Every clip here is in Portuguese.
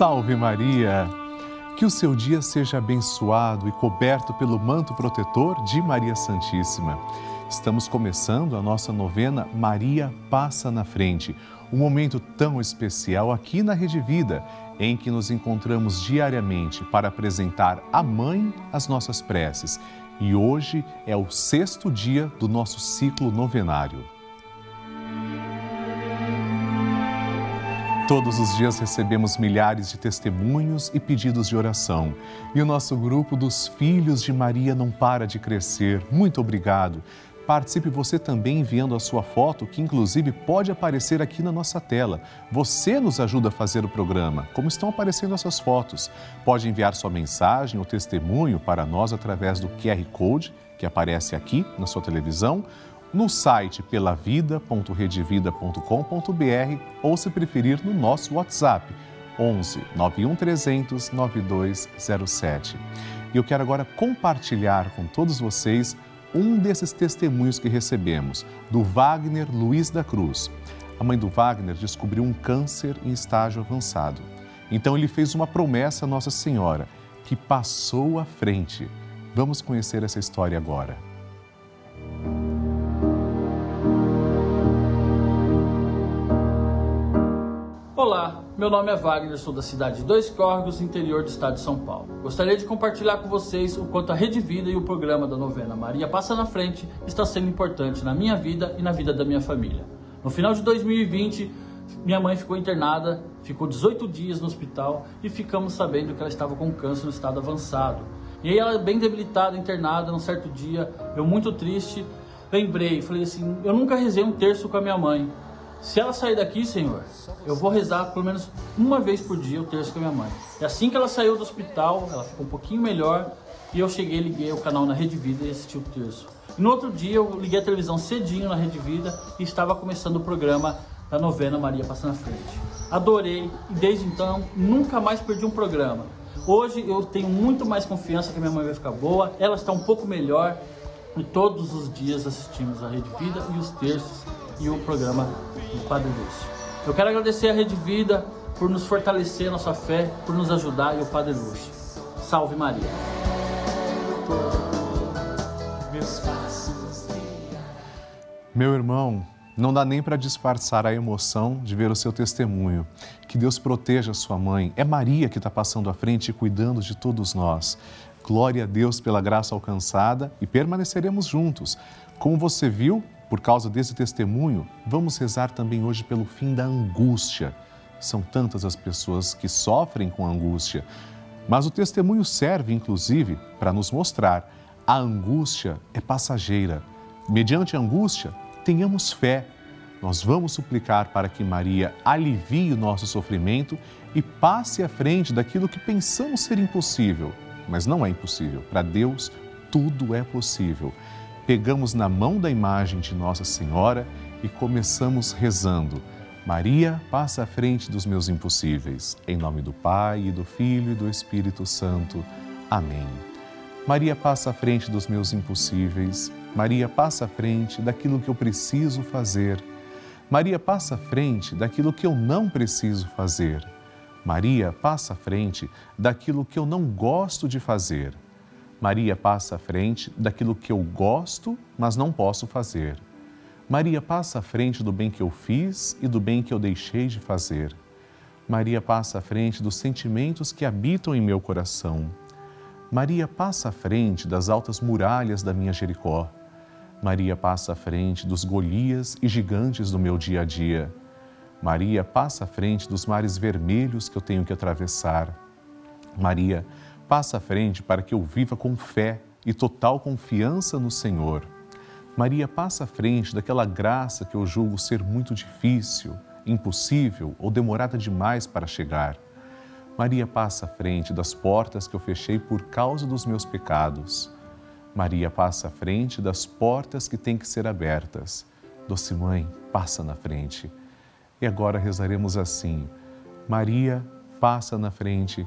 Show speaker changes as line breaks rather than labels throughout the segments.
Salve Maria! Que o seu dia seja abençoado e coberto pelo manto protetor de Maria Santíssima. Estamos começando a nossa novena Maria Passa na Frente, um momento tão especial aqui na Rede Vida, em que nos encontramos diariamente para apresentar à Mãe as nossas preces. E hoje é o sexto dia do nosso ciclo novenário. Todos os dias recebemos milhares de testemunhos e pedidos de oração. E o nosso grupo dos Filhos de Maria não para de crescer. Muito obrigado. Participe você também enviando a sua foto, que inclusive pode aparecer aqui na nossa tela. Você nos ajuda a fazer o programa, como estão aparecendo essas fotos. Pode enviar sua mensagem ou testemunho para nós através do QR Code que aparece aqui na sua televisão no site pelavida.redevida.com.br ou, se preferir, no nosso WhatsApp 11 91 300 9207. E eu quero agora compartilhar com todos vocês um desses testemunhos que recebemos, do Wagner Luiz da Cruz. A mãe do Wagner descobriu um câncer em estágio avançado. Então ele fez uma promessa à Nossa Senhora, que passou à frente. Vamos conhecer essa história agora.
Olá, meu nome é Wagner, sou da cidade de Dois Córregos, interior do estado de São Paulo. Gostaria de compartilhar com vocês o quanto a Rede Vida e o programa da novena Maria Passa na Frente está sendo importante na minha vida e na vida da minha família. No final de 2020, minha mãe ficou internada, ficou 18 dias no hospital e ficamos sabendo que ela estava com câncer no estado avançado. E aí ela bem debilitada, internada, num certo dia, eu muito triste, lembrei, falei assim, eu nunca rezei um terço com a minha mãe. Se ela sair daqui, Senhor, eu vou rezar pelo menos uma vez por dia o terço com a minha mãe. E assim que ela saiu do hospital, ela ficou um pouquinho melhor e eu cheguei, liguei o canal na Rede Vida e assisti o terço. E no outro dia eu liguei a televisão cedinho na Rede Vida e estava começando o programa da novena Maria Passa na Frente. Adorei e desde então nunca mais perdi um programa. Hoje eu tenho muito mais confiança que a minha mãe vai ficar boa, ela está um pouco melhor e todos os dias assistimos a Rede Vida e os terços e o programa do Padre Lúcio. Eu quero agradecer a Rede Vida por nos fortalecer a nossa fé, por nos ajudar e o Padre Lúcio. Salve Maria!
Meu irmão, não dá nem para disfarçar a emoção de ver o seu testemunho. Que Deus proteja sua mãe. É Maria que está passando à frente e cuidando de todos nós. Glória a Deus pela graça alcançada e permaneceremos juntos. Como você viu, por causa desse testemunho, vamos rezar também hoje pelo fim da angústia. São tantas as pessoas que sofrem com angústia, mas o testemunho serve, inclusive, para nos mostrar a angústia é passageira. Mediante a angústia, tenhamos fé. Nós vamos suplicar para que Maria alivie o nosso sofrimento e passe à frente daquilo que pensamos ser impossível. Mas não é impossível. Para Deus, tudo é possível pegamos na mão da imagem de Nossa Senhora e começamos rezando. Maria, passa à frente dos meus impossíveis. Em nome do Pai, e do Filho e do Espírito Santo. Amém. Maria, passa à frente dos meus impossíveis. Maria, passa à frente daquilo que eu preciso fazer. Maria, passa à frente daquilo que eu não preciso fazer. Maria, passa à frente daquilo que eu não gosto de fazer. Maria passa à frente daquilo que eu gosto, mas não posso fazer. Maria passa à frente do bem que eu fiz e do bem que eu deixei de fazer. Maria passa à frente dos sentimentos que habitam em meu coração. Maria passa à frente das altas muralhas da minha Jericó. Maria passa à frente dos Golias e gigantes do meu dia a dia. Maria passa à frente dos mares vermelhos que eu tenho que atravessar. Maria passa à frente para que eu viva com fé e total confiança no Senhor. Maria passa à frente daquela graça que eu julgo ser muito difícil, impossível ou demorada demais para chegar. Maria passa à frente das portas que eu fechei por causa dos meus pecados. Maria passa à frente das portas que têm que ser abertas. Doce Mãe, passa na frente. E agora rezaremos assim: Maria, passa na frente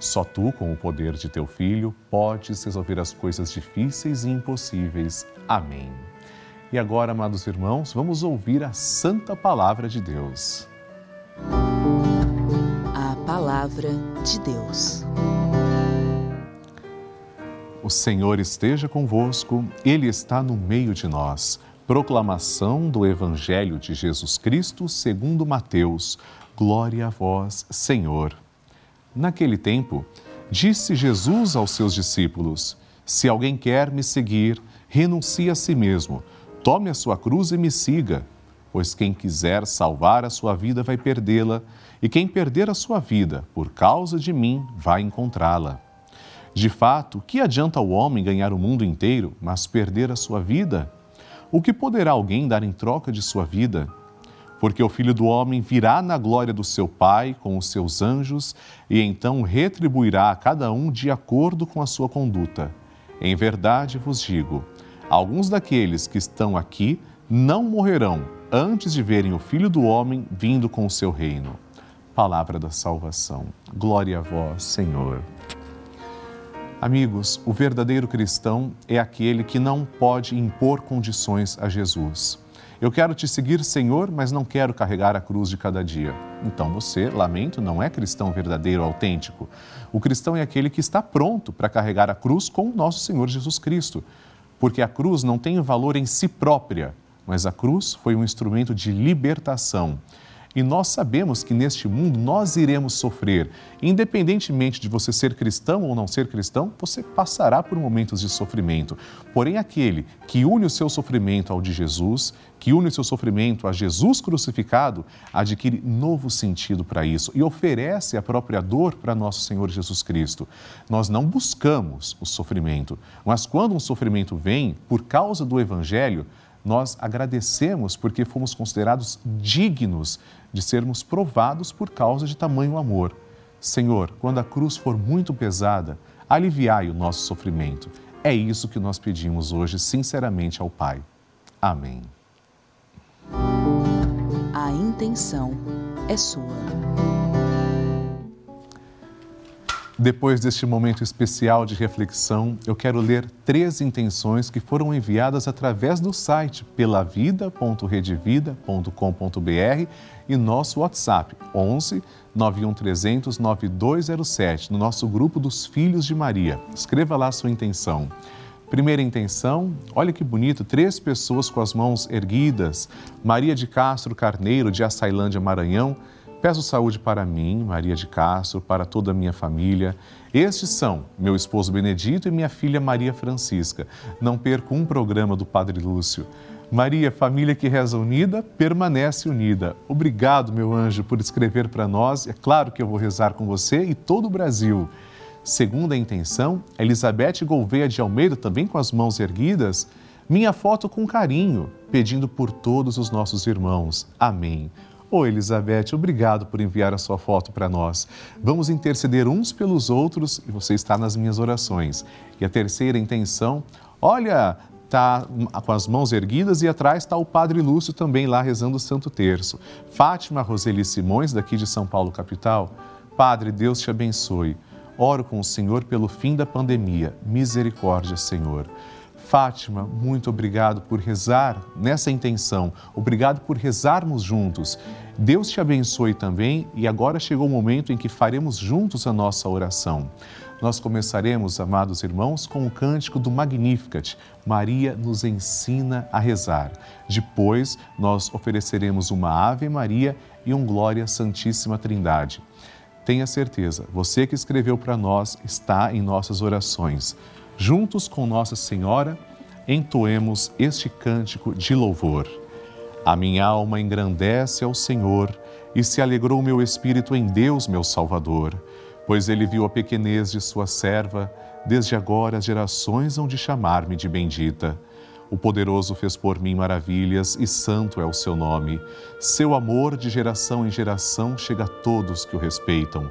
Só tu, com o poder de teu filho, podes resolver as coisas difíceis e impossíveis. Amém. E agora, amados irmãos, vamos ouvir a santa palavra de Deus.
A palavra de Deus.
O Senhor esteja convosco, Ele está no meio de nós. Proclamação do Evangelho de Jesus Cristo segundo Mateus. Glória a vós, Senhor. Naquele tempo, disse Jesus aos seus discípulos: Se alguém quer me seguir, renuncie a si mesmo, tome a sua cruz e me siga. Pois quem quiser salvar a sua vida vai perdê-la, e quem perder a sua vida por causa de mim vai encontrá-la. De fato, que adianta o homem ganhar o mundo inteiro, mas perder a sua vida? O que poderá alguém dar em troca de sua vida? Porque o filho do homem virá na glória do seu Pai com os seus anjos e então retribuirá a cada um de acordo com a sua conduta. Em verdade vos digo: alguns daqueles que estão aqui não morrerão antes de verem o filho do homem vindo com o seu reino. Palavra da salvação. Glória a vós, Senhor. Amigos, o verdadeiro cristão é aquele que não pode impor condições a Jesus. Eu quero te seguir, Senhor, mas não quero carregar a cruz de cada dia. Então você, lamento, não é cristão verdadeiro, autêntico. O cristão é aquele que está pronto para carregar a cruz com o nosso Senhor Jesus Cristo. Porque a cruz não tem valor em si própria, mas a cruz foi um instrumento de libertação. E nós sabemos que neste mundo nós iremos sofrer. Independentemente de você ser cristão ou não ser cristão, você passará por momentos de sofrimento. Porém, aquele que une o seu sofrimento ao de Jesus, que une o seu sofrimento a Jesus crucificado, adquire novo sentido para isso e oferece a própria dor para nosso Senhor Jesus Cristo. Nós não buscamos o sofrimento, mas quando um sofrimento vem por causa do Evangelho, nós agradecemos porque fomos considerados dignos de sermos provados por causa de tamanho amor. Senhor, quando a cruz for muito pesada, aliviai o nosso sofrimento. É isso que nós pedimos hoje, sinceramente, ao Pai. Amém.
A intenção é sua.
Depois deste momento especial de reflexão, eu quero ler três intenções que foram enviadas através do site pelavida.redevida.com.br e nosso WhatsApp 11 91 300 9207, no nosso grupo dos Filhos de Maria. Escreva lá sua intenção. Primeira intenção, olha que bonito, três pessoas com as mãos erguidas. Maria de Castro Carneiro, de Açailândia, Maranhão Peço saúde para mim, Maria de Castro, para toda a minha família. Estes são meu esposo Benedito e minha filha Maria Francisca. Não perco um programa do Padre Lúcio. Maria, família que reza unida, permanece unida. Obrigado, meu anjo, por escrever para nós. É claro que eu vou rezar com você e todo o Brasil. Segunda intenção, Elizabeth Gouveia de Almeida, também com as mãos erguidas. Minha foto com carinho, pedindo por todos os nossos irmãos. Amém. Oi, Elizabeth, obrigado por enviar a sua foto para nós. Vamos interceder uns pelos outros e você está nas minhas orações. E a terceira intenção, olha, está com as mãos erguidas e atrás está o Padre Lúcio também lá rezando o Santo Terço. Fátima Roseli Simões, daqui de São Paulo, capital. Padre, Deus te abençoe. Oro com o Senhor pelo fim da pandemia. Misericórdia, Senhor. Fátima, muito obrigado por rezar nessa intenção. Obrigado por rezarmos juntos. Deus te abençoe também e agora chegou o momento em que faremos juntos a nossa oração. Nós começaremos, amados irmãos, com o cântico do Magnificat. Maria nos ensina a rezar. Depois, nós ofereceremos uma Ave Maria e um Glória Santíssima Trindade. Tenha certeza, você que escreveu para nós está em nossas orações juntos com Nossa Senhora, entoemos este cântico de louvor. A minha alma engrandece ao Senhor e se alegrou meu espírito em Deus, meu Salvador, pois ele viu a pequenez de sua serva, desde agora as gerações hão de chamar-me de bendita. O poderoso fez por mim maravilhas e santo é o seu nome. Seu amor de geração em geração chega a todos que o respeitam.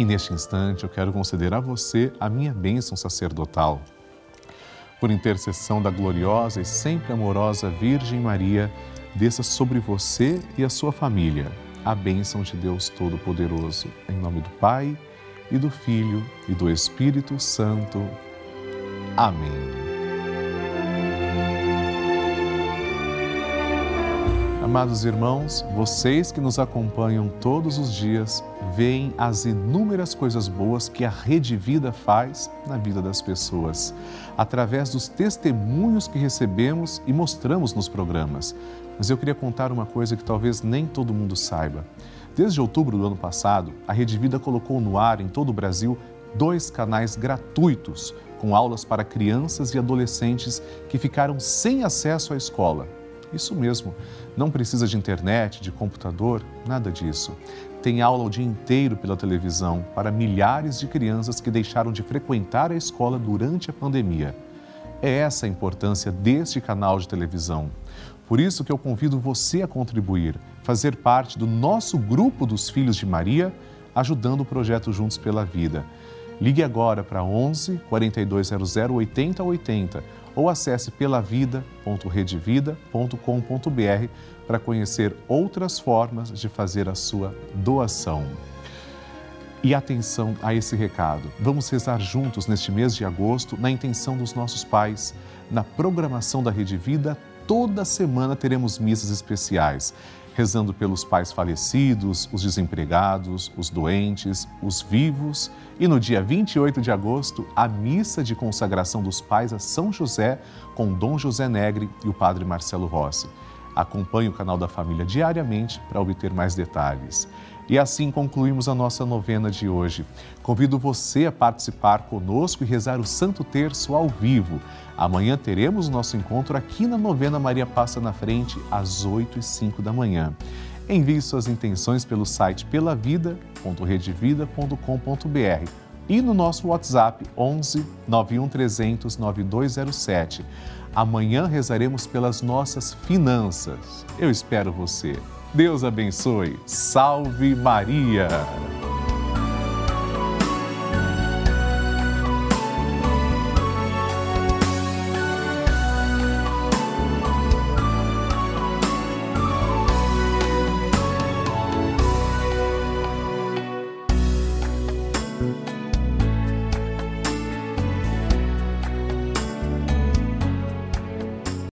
E neste instante eu quero conceder a você a minha bênção sacerdotal por intercessão da gloriosa e sempre amorosa Virgem Maria, desça sobre você e a sua família a bênção de Deus Todo-Poderoso. Em nome do Pai, e do Filho, e do Espírito Santo. Amém. Amados irmãos, vocês que nos acompanham todos os dias, veem as inúmeras coisas boas que a Rede Vida faz na vida das pessoas, através dos testemunhos que recebemos e mostramos nos programas. Mas eu queria contar uma coisa que talvez nem todo mundo saiba. Desde outubro do ano passado, a Rede Vida colocou no ar em todo o Brasil dois canais gratuitos com aulas para crianças e adolescentes que ficaram sem acesso à escola isso mesmo, não precisa de internet, de computador, nada disso. Tem aula o dia inteiro pela televisão para milhares de crianças que deixaram de frequentar a escola durante a pandemia. É essa a importância deste canal de televisão. Por isso que eu convido você a contribuir, fazer parte do nosso grupo dos Filhos de Maria, ajudando o projeto Juntos pela Vida. Ligue agora para 11 4200 8080 ou acesse pelavida.redevida.com.br para conhecer outras formas de fazer a sua doação. E atenção a esse recado. Vamos rezar juntos neste mês de agosto, na intenção dos nossos pais. Na programação da Rede Vida, toda semana teremos missas especiais rezando pelos pais falecidos, os desempregados, os doentes, os vivos. E no dia 28 de agosto, a missa de consagração dos pais a São José com Dom José Negre e o Padre Marcelo Rossi. Acompanhe o canal da família diariamente para obter mais detalhes. E assim concluímos a nossa novena de hoje. Convido você a participar conosco e rezar o Santo Terço ao vivo. Amanhã teremos o nosso encontro aqui na novena Maria Passa na Frente, às 8 e 5 da manhã. Envie suas intenções pelo site pelavida.redevida.com.br e no nosso WhatsApp 11 91 300 9207. Amanhã rezaremos pelas nossas finanças. Eu espero você. Deus abençoe. Salve Maria!